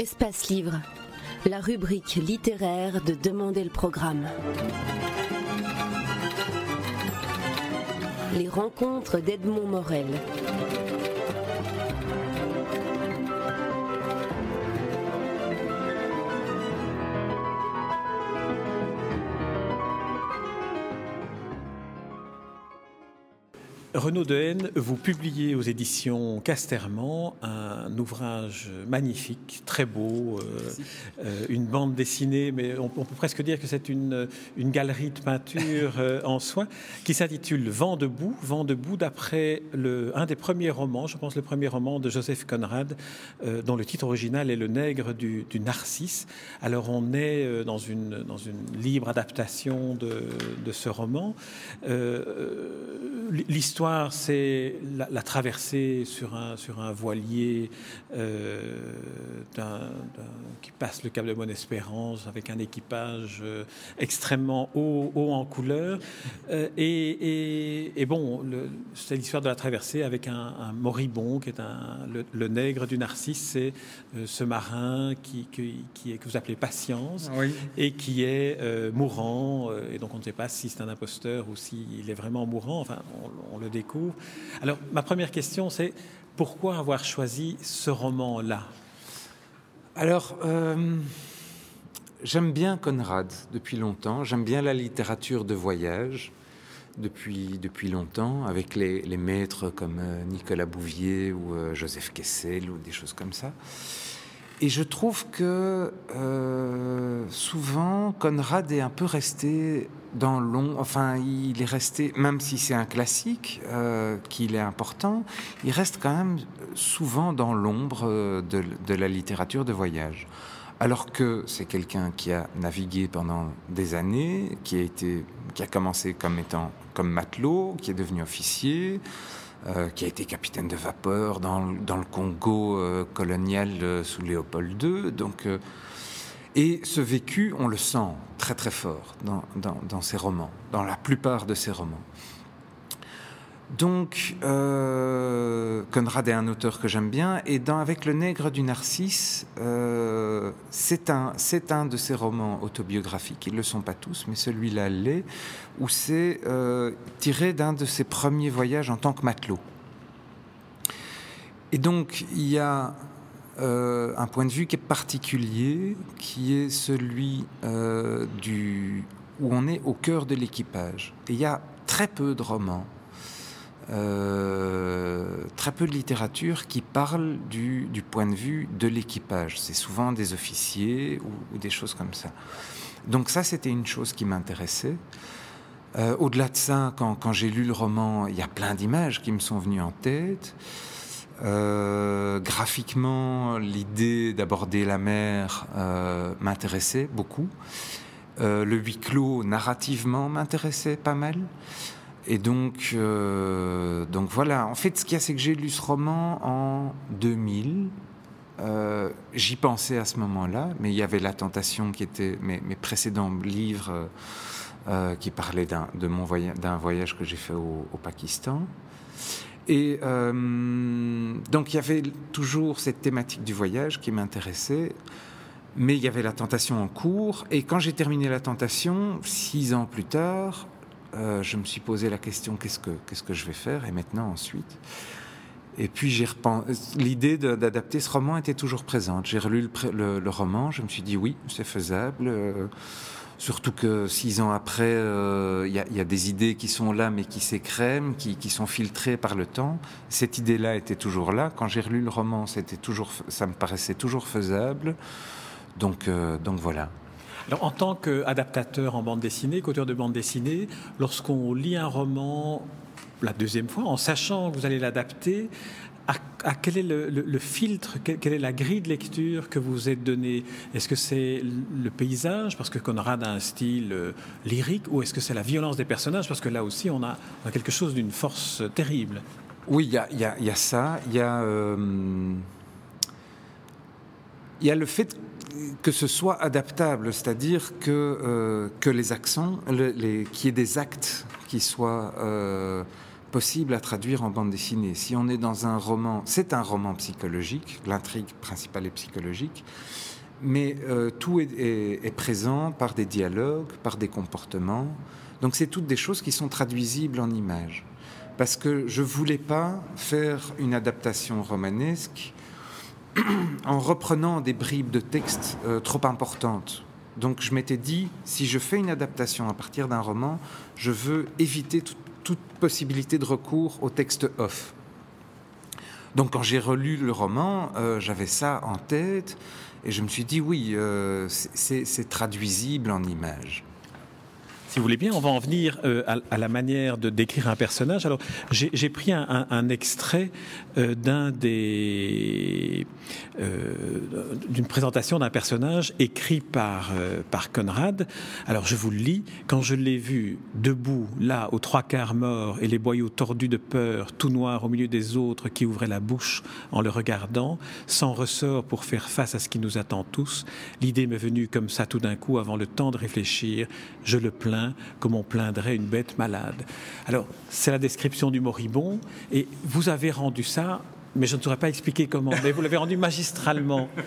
Espace Livre, la rubrique littéraire de Demander le programme. Les rencontres d'Edmond Morel. Renaud Dehaene, vous publiez aux éditions Casterman un ouvrage magnifique, très beau, euh, euh, une bande dessinée, mais on, peut presque dire que c'est une, une, galerie de peinture euh, en soins, qui s'intitule Vent debout, Vent debout, d'après un des premiers romans, je pense le premier roman de Joseph Conrad, dont le titre original est Le nègre du, du Narcisse. Alors on est dans une, dans une libre adaptation de, de ce roman. L'histoire c'est la, traversée sur un, sur un voilier euh, qui passe le Cap de Bonne-Espérance avec un équipage euh, extrêmement haut, haut, en couleur. Euh, et, bon, c'est l'histoire de la traversée avec un, moribond qui est un, le, nègre du Narcisse, c'est ce marin qui, qui, est, que vous appelez Patience et qui est mourant. et donc on ne sait pas si c'est un imposteur ou s'il est vraiment mourant. Enfin, on, on le découvre. Alors, ma première question, c'est pourquoi avoir choisi ce roman-là? Alors, euh, j'aime bien Conrad depuis longtemps. J'aime bien la littérature de voyage depuis, depuis longtemps, avec les, maîtres comme euh, Nicolas Bouvier ou euh, Joseph Kessel ou des choses comme ça. Et je trouve que euh, souvent, Conrad est un peu resté dans l'ombre. Enfin, il est resté, même si c'est un classique, euh, qu'il est important, il reste quand même souvent dans l'ombre euh, de, la littérature de voyage. Alors que c'est quelqu'un qui a navigué pendant des années, qui a été, qui a commencé comme étant comme matelot, qui est devenu officier, euh, qui a été capitaine de vapeur dans, le Congo euh, colonial euh, sous Léopold II. Et ce vécu, on le sent très très fort dans, dans ses romans, dans la plupart de ses romans. Donc, euh, Conrad est un auteur que j'aime bien, et dans Avec le nègre du Narcisse, euh, c'est un, un de ses romans autobiographiques. Ils ne le sont pas tous, mais celui-là l'est, où c'est euh, tiré d'un de ses premiers voyages en tant que matelot. Et donc, il y a un point de vue qui est particulier, qui est celui du, où on est au cœur de l'équipage. Et il y a très peu de romans euh, très peu de littérature qui parle du, point de vue de l'équipage. C'est souvent des officiers ou, des choses comme ça. Donc ça, c'était une chose qui m'intéressait. Euh, au-delà de ça, quand, j'ai lu le roman, il y a plein d'images qui me sont venues en tête. Euh, graphiquement, l'idée d'aborder la mer m'intéressait beaucoup. le huis clos, narrativement, m'intéressait pas mal. Et donc, euh, donc voilà. En fait, ce qu'il y a, c'est que j'ai lu ce roman en 2000. Euh, j'y pensais à ce moment-là, mais il y avait La Tentation qui était mes, précédents livres euh, qui parlaient d'un, voyage, voyage que j'ai fait au, Pakistan. Et donc il y avait toujours cette thématique du voyage qui m'intéressait, mais il y avait La Tentation en cours. Et quand j'ai terminé La Tentation, six ans plus tard, euh, je me suis posé la question qu'est-ce que qu'est-ce que je vais faire et maintenant ensuite. Et puis j'ai l'idée d'adapter ce roman était toujours présente. J'ai relu le, roman, je me suis dit oui, c'est faisable. Euh, surtout que six ans après, euh, il y, a des idées qui sont là, mais qui s'écrèment, qui, qui, sont filtrées par le temps. Cette idée-là était toujours là. Quand j'ai relu le roman, c'était toujours, ça me paraissait toujours faisable. Donc, donc voilà en tant qu'adaptateur en bande dessinée, qu'auteur de bande dessinée, lorsqu'on lit un roman la deuxième fois, en sachant que vous allez l'adapter, à, quel est le, filtre, quelle est la grille de lecture que vous êtes donné Est-ce que c'est le paysage, parce que Conrad a un style euh, lyrique, ou est-ce que c'est la violence des personnages, parce que là aussi on a, quelque chose d'une force terrible? Oui, il y a, ça. Il y a, euh, y a le fait que ce soit adaptable, c'est-à-dire que, euh, que les accents, les, qu'il y ait des actes qui soient euh, possible à traduire en bande dessinée. Si on est dans un roman, c'est un roman psychologique, l'intrigue principale est psychologique, mais euh, tout est, présent par des dialogues, par des comportements. Donc c'est toutes des choses qui sont traduisibles en images. Parce que je voulais pas faire une adaptation romanesque en reprenant des bribes de texte euh, trop importantes. Donc je m'étais dit, si je fais une adaptation à partir d'un roman, je veux éviter toute possibilité de recours au texte off. Donc quand j'ai relu le roman, euh, j'avais ça en tête et je me suis dit oui, euh, c'est traduisible en images. Si vous voulez bien, on va en venir euh, à, la manière de décrire un personnage. Alors, j'ai pris un, extrait euh, euh, d'une présentation d'un personnage écrit par par Conrad. Alors, je vous le lis. Quand je l'ai vu debout, là, aux trois quarts mort et les boyaux tordus de peur, tout noir au milieu des autres qui ouvraient la bouche en le regardant, sans ressort pour faire face à ce qui nous attend tous, l'idée m'est venue comme ça tout d'un coup, avant le temps de réfléchir. Je le plains comme on plaindrait une bête malade. Alors, c'est la description du moribond, et vous avez rendu ça, mais je ne saurais pas expliquer comment, mais vous l'avez rendu magistralement.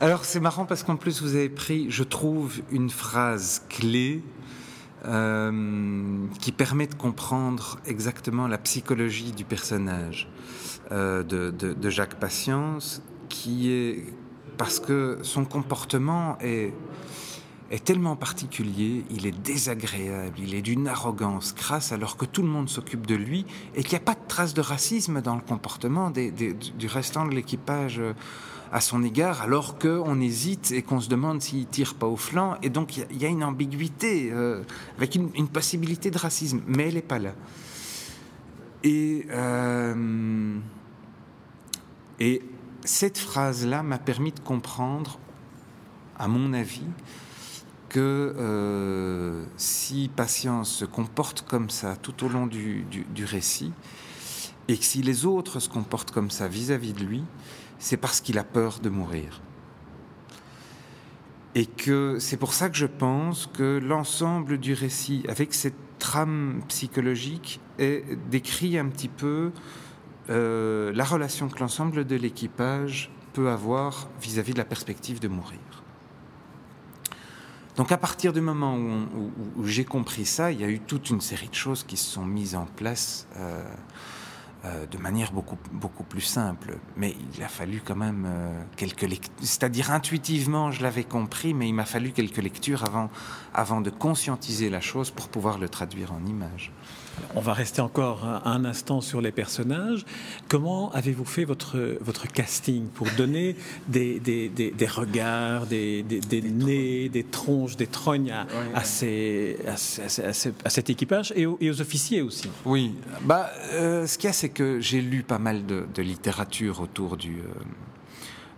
Alors, c'est marrant parce qu'en plus, vous avez pris, je trouve, une phrase clé euh, qui permet de comprendre exactement la psychologie du personnage euh, de, de, Jacques Patience, qui est parce que son comportement est est tellement particulier, il est désagréable, il est d'une arrogance crasse alors que tout le monde s'occupe de lui et qu'il n'y a pas de trace de racisme dans le comportement du restant de l'équipage euh, à son égard alors qu'on hésite et qu'on se demande s'il tire pas au flanc et donc il y, a une ambiguïté euh, avec une, possibilité de racisme mais elle n'est pas là. Euh, et cette phrase-là m'a permis de comprendre, à mon avis, que euh, si Patience se comporte comme ça tout au long du, récit, et que si les autres se comportent comme ça vis-à-vis de lui, c'est parce qu'il a peur de mourir. Et que c'est pour ça que je pense que l'ensemble du récit, avec cette trame psychologique, est, décrit un petit peu euh, la relation que l'ensemble de l'équipage peut avoir vis à -vis de la perspective de mourir. Donc à partir du moment où, j'ai compris ça, il y a eu toute une série de choses qui se sont mises en place euh, euh, de manière beaucoup, beaucoup plus simple. Mais il a fallu quand même euh, quelques lectures. C'est-à-dire intuitivement, je l'avais compris, mais il m'a fallu quelques lectures avant, avant de conscientiser la chose pour pouvoir le traduire en images. On va rester encore un, instant sur les personnages. Comment avez-vous fait votre, votre casting pour donner des, des, des, regards, des, des, nez, des tronches, des trognes à, à, ces, à, cet équipage et aux, officiers aussi Oui, bah, euh, ce qu'il y a, c'est que j'ai lu pas mal de, littérature autour du, euh,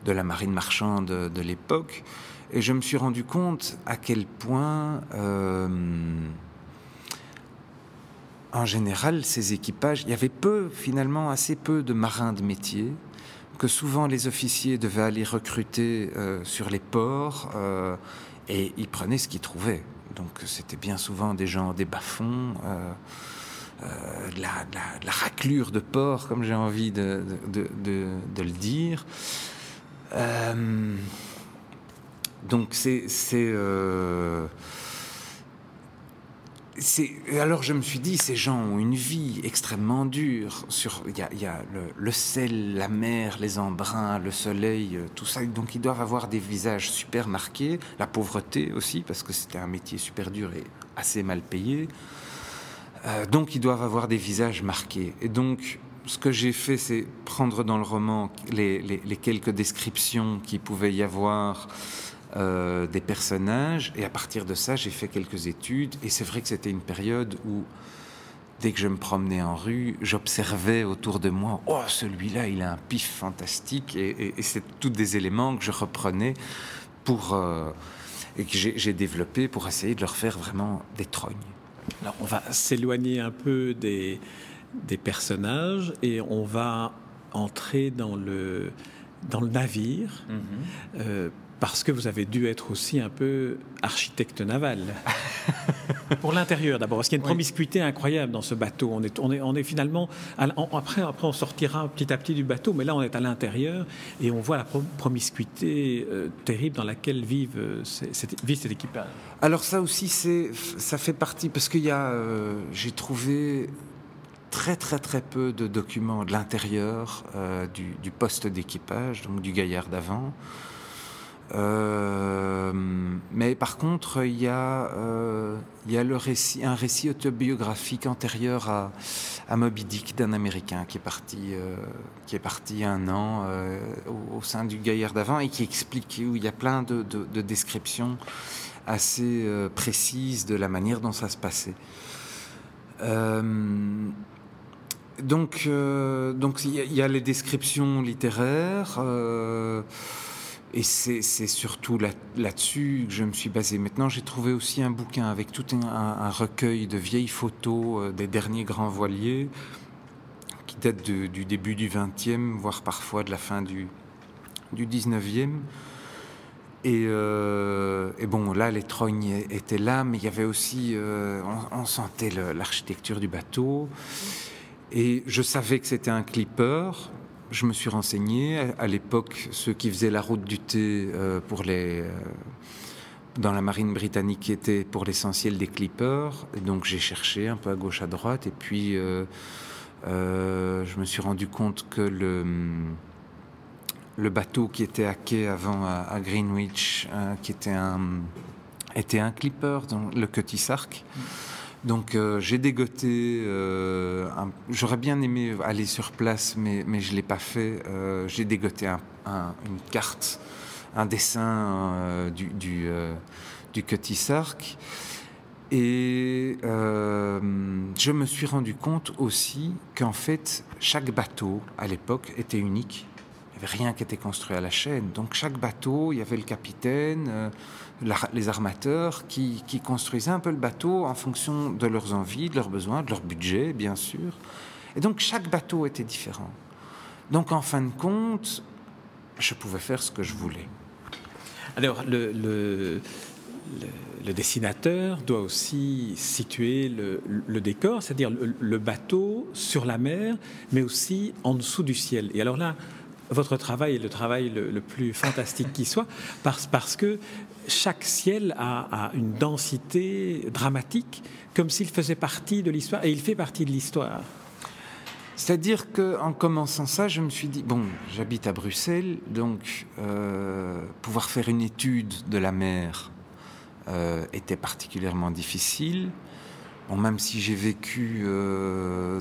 de la marine marchande de, l'époque et je me suis rendu compte à quel point... Euh, en général, ces équipages, il y avait peu, finalement, assez peu de marins de métier, que souvent les officiers devaient aller recruter euh, sur les ports, euh, et ils prenaient ce qu'ils trouvaient. Donc c'était bien souvent des gens des bas-fonds, euh, de, la, raclure de port, comme j'ai envie de, de, le dire. donc c'est alors je me suis dit, ces gens ont une vie extrêmement dure. Sur, il y a, le, sel, la mer, les embruns, le soleil, euh, tout ça. Donc ils doivent avoir des visages super marqués, la pauvreté aussi parce que c'était un métier super dur et assez mal payé. Euh, donc ils doivent avoir des visages marqués. Et donc ce que j'ai fait, c'est prendre dans le roman les, les quelques descriptions qu'il pouvait y avoir euh, des personnages. Et à partir de ça, j'ai fait quelques études. Et c'est vrai que c'était une période où, dès que je me promenais en rue, j'observais autour de moi, oh, celui-là, il a un pif fantastique. Et, c'est tous des éléments que je reprenais pour, euh, et que j'ai développé pour essayer de leur faire vraiment des trognes. Alors, on va s'éloigner un peu des, des personnages et on va entrer dans le, dans le navire. Mm-hmm. Euh, parce que vous avez dû être aussi un peu architecte naval. Pour l'intérieur d'abord, parce qu'il y a une promiscuité incroyable dans ce bateau. On est, on est, on est finalement. après, après, on sortira petit à petit du bateau, mais là, on est à l'intérieur et on voit la promiscuité euh, terrible dans laquelle vivent, euh, vit cet équipage. Alors, ça aussi, ça fait partie, parce qu'il y a. Euh, j'ai trouvé très très très peu de documents de l'intérieur du, du, poste d'équipage, donc du gaillard d'avant. Euh, mais par contre, il y a, euh, un récit autobiographique antérieur à, à Moby Dick d'un Américain qui est parti, euh, un an au, sein du Gaillard d'avant et qui explique où il y a plein de, de, descriptions assez précises de la manière dont ça se passait. donc il y, a les descriptions littéraires. Et c'est surtout là-dessus que je me suis basé. Maintenant, j'ai trouvé aussi un bouquin avec tout un, recueil de vieilles photos euh, des derniers grands voiliers qui datent du début du XXe, voire parfois de la fin du, du XIXe. Et, euh, et, bon, là, les trognes étaient là, mais il y avait aussi, euh, on, sentait l'architecture du bateau. Et je savais que c'était un clipper, je me suis renseigné. À l'époque, ceux qui faisaient la route du thé euh, pour les, euh, dans la marine britannique étaient pour l'essentiel des clippers. donc j'ai cherché un peu à gauche, à droite. Et puis euh, je me suis rendu compte que le, le bateau qui était à quai avant à, Greenwich, qui était un, était un clipper, donc le Cutty Sark. Donc euh, j'ai dégoté, euh, j'aurais bien aimé aller sur place, mais, mais je ne l'ai pas fait. Euh, j'ai dégoté une carte, un dessin du, du, du Cutty Sark. Et je me suis rendu compte aussi qu'en fait, chaque bateau à l'époque était unique. Rien qui était construit à la chaîne. Donc chaque bateau, il y avait le capitaine les armateurs qui, construisaient un peu le bateau en fonction de leurs envies, de leurs besoins, de leur budget, bien sûr. Et donc chaque bateau était différent. Donc en fin de compte, je pouvais faire ce que je voulais. Alors le, le, dessinateur doit aussi situer le, décor, c'est-à-dire le, bateau sur la mer, mais aussi en dessous du ciel. Et alors là, votre travail est le travail le, plus fantastique qui soit, parce, parce que chaque ciel a, une densité dramatique, comme s'il faisait partie de l'histoire, et il fait partie de l'histoire. C'est-à-dire qu'en commençant ça, je me suis dit, bon, j'habite à Bruxelles, donc euh, pouvoir faire une étude de la mer euh, était particulièrement difficile. Même si j'ai vécu, euh,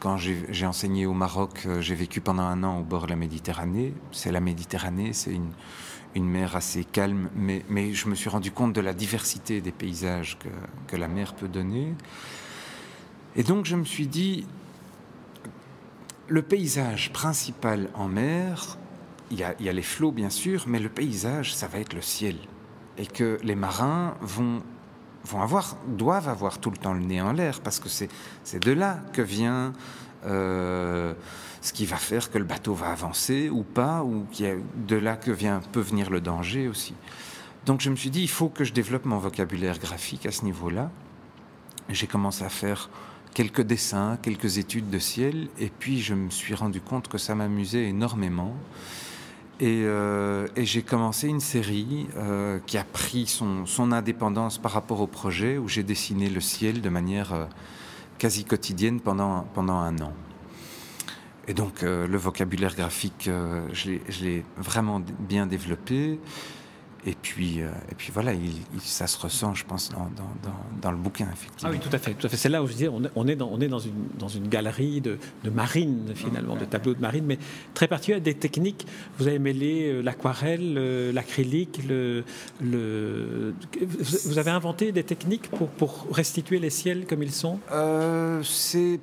quand j'ai enseigné au Maroc, j'ai vécu pendant un an au bord de la Méditerranée. C'est la Méditerranée, c'est une, mer assez calme, mais, je me suis rendu compte de la diversité des paysages que, la mer peut donner. Et donc je me suis dit, le paysage principal en mer, il y a les flots bien sûr, mais le paysage, ça va être le ciel. Et que les marins vont, vont avoir, doivent avoir tout le temps le nez en l'air, parce que c'est de là que vient... Euh, ce qui va faire que le bateau va avancer ou pas, ou a de là que vient, peut venir le danger aussi. Donc je me suis dit, il faut que je développe mon vocabulaire graphique à ce niveau-là. J'ai commencé à faire quelques dessins, quelques études de ciel, et puis je me suis rendu compte que ça m'amusait énormément. Et, euh, j'ai commencé une série euh, qui a pris son, indépendance par rapport au projet, où j'ai dessiné le ciel de manière euh, quasi quotidienne pendant, pendant un an. Et donc le vocabulaire graphique, je l'ai vraiment bien développé. Et puis, euh, et puis voilà, il, ça se ressent, je pense, dans, dans, dans, le bouquin, effectivement. Ah oui, tout à fait. Tout à fait. C'est là où je disais, on, est, dans, on est dans, une, dans une galerie de, de marine, finalement, de tableaux de marine, mais très particulier, des techniques. Vous avez mêlé euh, l'aquarelle, l'acrylique, le, le, Vous avez inventé des techniques pour, pour restituer les ciels comme ils sont? Euh,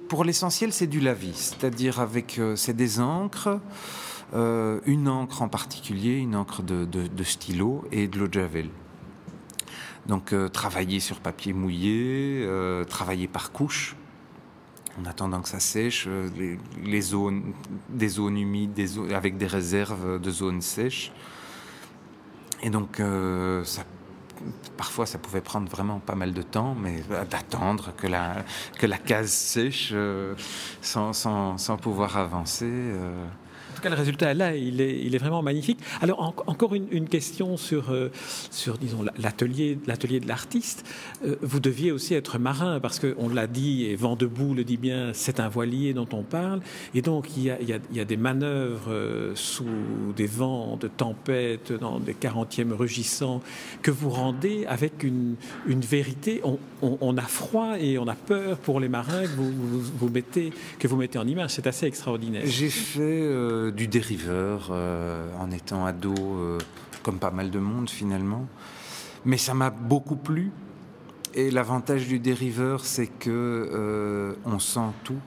Pour l'essentiel, c'est du lavis, c'est-à-dire avec... c'est des encres. Euh, une encre en particulier, une encre de, stylo et de l'eau de javel. Donc euh, travailler sur papier mouillé, euh, travailler par couche, en attendant que ça sèche, les, zones, des zones humides, des avec des réserves de zones sèches. Et donc parfois ça pouvait prendre vraiment pas mal de temps, mais d'attendre que la, que la case sèche sans, sans, pouvoir avancer tout cas, le résultat là, il est, vraiment magnifique. Alors, encore une, question sur, euh, l'atelier, de l'artiste. Euh, vous deviez aussi être marin, parce qu'on l'a dit, et Vent debout le dit bien, c'est un voilier dont on parle. Et donc, il y a, des manœuvres euh, sous des vents de tempête, dans des quarantièmes rugissants, que vous rendez avec une, vérité. On, a froid et on a peur pour les marins que vous, mettez, que vous mettez en image. C'est assez extraordinaire. J'ai fait du dériveur euh, en étant ado, euh, comme pas mal de monde finalement. Mais ça m'a beaucoup plu. Et l'avantage du dériveur, c'est que euh, on sent tout.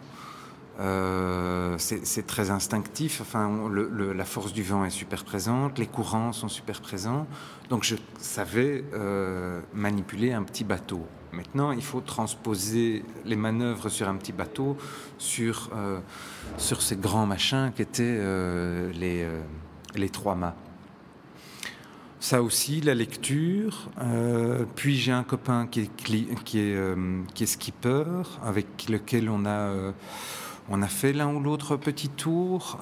c'est très instinctif. Enfin, la force du vent est super présente, les courants sont super présents. Donc, je savais manipuler un petit bateau. Maintenant, il faut transposer les manœuvres sur un petit bateau sur, euh, sur ces grands machins qui étaient euh, les, euh, les trois mâts. Ça aussi, la lecture. puis j'ai un copain qui est, qui est, qui est skipper, avec lequel on a, on a fait l'un ou l'autre petit tour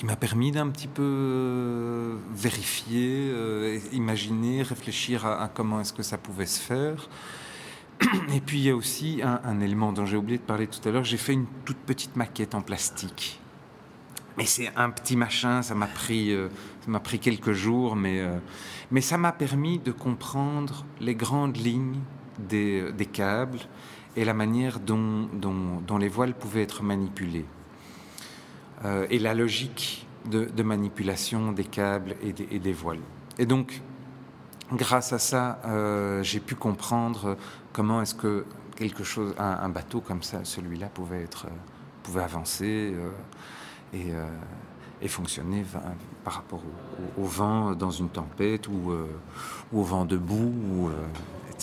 qui m'a permis d'un petit peu euh, vérifier, euh, imaginer, réfléchir à, comment est-ce que ça pouvait se faire. Et puis il y a aussi un, élément dont j'ai oublié de parler tout à l'heure, j'ai fait une toute petite maquette en plastique. Mais c'est un petit machin, ça m'a pris, euh, ça m'a pris quelques jours, mais, mais ça m'a permis de comprendre les grandes lignes des, des câbles et la manière dont, dont, dont les voiles pouvaient être manipulées. Euh, et la logique de, manipulation des câbles et des, voiles. Et donc, grâce à ça, euh, j'ai pu comprendre comment est-ce que quelque chose, un, bateau comme ça, celui-là, pouvait être, pouvait avancer euh, et, fonctionner par rapport au, vent dans une tempête ou, au vent debout. Ou,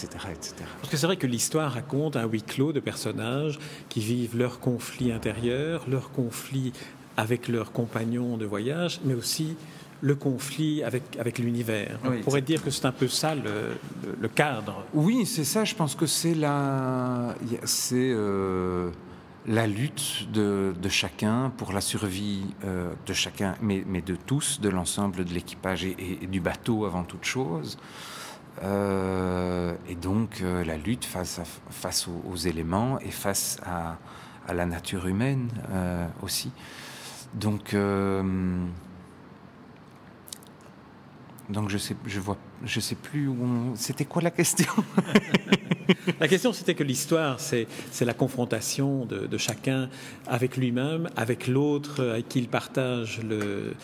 etc., etc. Parce que c'est vrai que l'histoire raconte un huis clos de personnages qui vivent leurs conflits intérieurs, leurs conflits avec leurs compagnons de voyage, mais aussi le conflit avec, avec l'univers. On pourrait dire que c'est un peu ça le, cadre. Oui, c'est ça. Je pense que c'est la, c'est euh, la lutte de, de, chacun pour la survie euh, de chacun, mais, mais, de tous, de l'ensemble de l'équipage et, du bateau avant toute chose. Euh, et donc la lutte face, face aux, éléments et face à, à la nature humaine aussi. Donc, euh, donc je sais, je vois, je sais plus où. C'était quoi la question? La question, c'était que l'histoire, c'est la confrontation de, chacun avec lui-même, avec l'autre, avec qui il partage le,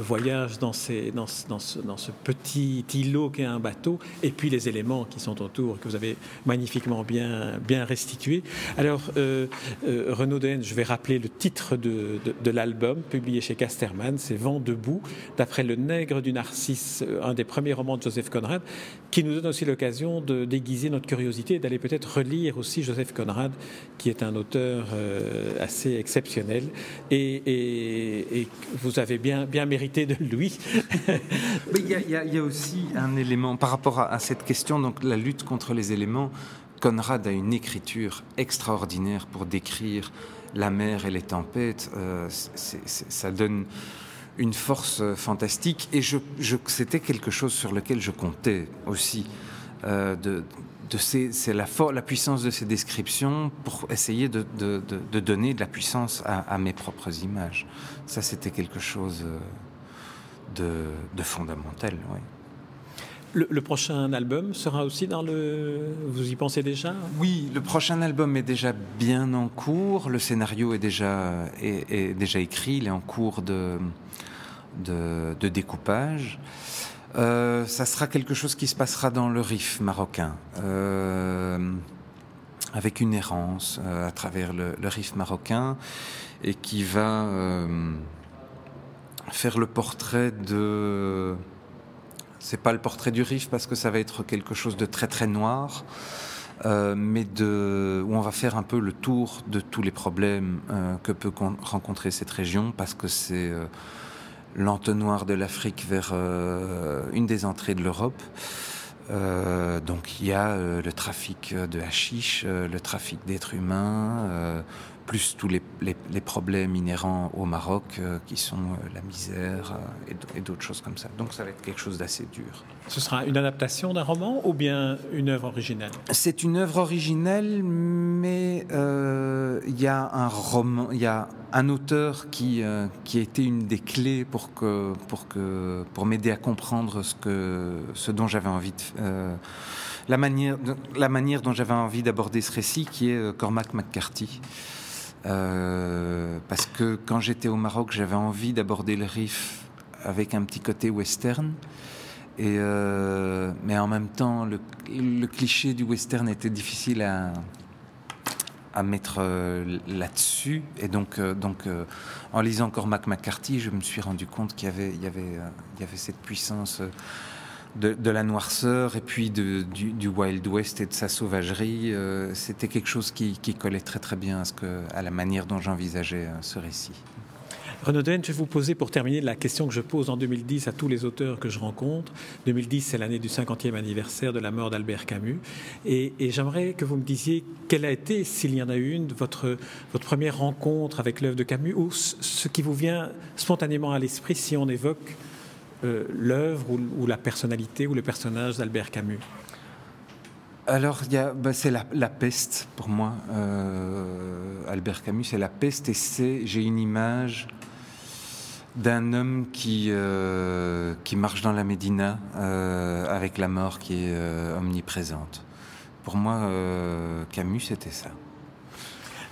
voyage dans, ce, dans, ce, petit îlot qu'est un bateau, et puis les éléments qui sont autour, que vous avez magnifiquement bien, bien restitués. Alors, euh, euh, Renaud Dehenne, je vais rappeler le titre de, de, l'album, publié chez Casterman, c'est Vent debout, d'après Le Nègre du Narcisse, un des premiers romans de Joseph Conrad, qui nous donne aussi l'occasion de déguiser notre curiosité d'aller peut-être relire aussi Joseph Conrad, qui est un auteur euh, assez exceptionnel. Et, vous avez bien, bien mérité de lui. il y, a aussi un élément par rapport à, cette question, donc la lutte contre les éléments. Conrad a une écriture extraordinaire pour décrire la mer et les tempêtes. Euh, ça donne une force fantastique et c'était quelque chose sur lequel je comptais aussi. Euh, c'est la, la, puissance de ces descriptions pour essayer de, donner de la puissance à, mes propres images. Ça, c'était quelque chose euh, de, fondamental. Le, prochain album sera aussi dans le. Vous y pensez déjà? Oui, le prochain album est déjà bien en cours. Le scénario est déjà, est, déjà écrit. Il est en cours de, de découpage. Euh, ça sera quelque chose qui se passera dans le Rif marocain, euh, avec une errance euh, à travers le, Rif marocain, et qui va faire le portrait de. C'est pas le portrait du Rif parce que ça va être quelque chose de très très noir. mais de, où on va faire un peu le tour de tous les problèmes que peut rencontrer cette région, parce que c'est l'entonnoir de l'Afrique vers une des entrées de l'Europe. donc il y a le trafic de hashish, le trafic d'êtres humains, plus tous les, les, problèmes inhérents au Maroc, euh, qui sont euh, la misère euh, et d'autres choses comme ça. Donc ça va être quelque chose d'assez dur. Ce sera une adaptation d'un roman ou bien une œuvre originelle? C'est une œuvre originelle, mais il y a un roman, il y a un auteur qui, qui a été une des clés pour, que, pour, que, pour m'aider à comprendre ce, que, ce dont j'avais envie de... la manière, la manière dont j'avais envie d'aborder ce récit, qui est Cormac McCarthy. Euh, parce que quand j'étais au Maroc, j'avais envie d'aborder le riff avec un petit côté western. Et euh, mais en même temps, le, cliché du western était difficile à, à mettre euh, là-dessus. Et donc, donc en lisant encore Mac McCarthy, je me suis rendu compte qu'il y avait, il y avait, il y avait cette puissance de, la noirceur et puis du, Wild West et de sa sauvagerie. Euh, c'était quelque chose qui, collait très très bien à, ce que, à la manière dont j'envisageais euh, ce récit. Renaud je vais vous poser pour terminer la question que je pose en 2010 à tous les auteurs que je rencontre. 2010, c'est l'année du 50e anniversaire de la mort d'Albert Camus. Et, j'aimerais que vous me disiez quelle a été, s'il y en a une, votre, votre première rencontre avec l'œuvre de Camus ou ce qui vous vient spontanément à l'esprit si on évoque euh, l'œuvre ou, la personnalité ou le personnage d'Albert Camus? Alors, bah, c'est la, peste pour moi. Euh, Albert Camus, c'est la peste et c'est, j'ai une image d'un homme qui, euh, qui marche dans la Médina avec la mort qui est omniprésente. Pour moi, Camus, c'était ça.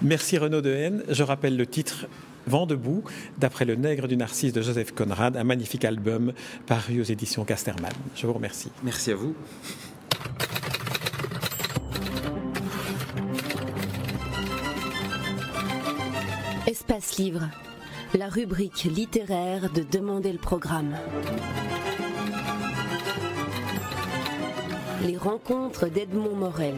Merci Renaud Dehaene. Je rappelle le titre Vent debout, d'après Le Nègre du Narcisse de Joseph Conrad, un magnifique album paru aux éditions Casterman. Je vous remercie. Merci à vous. Espace Livre, la rubrique littéraire de Demander le programme. Les rencontres d'Edmond Morel.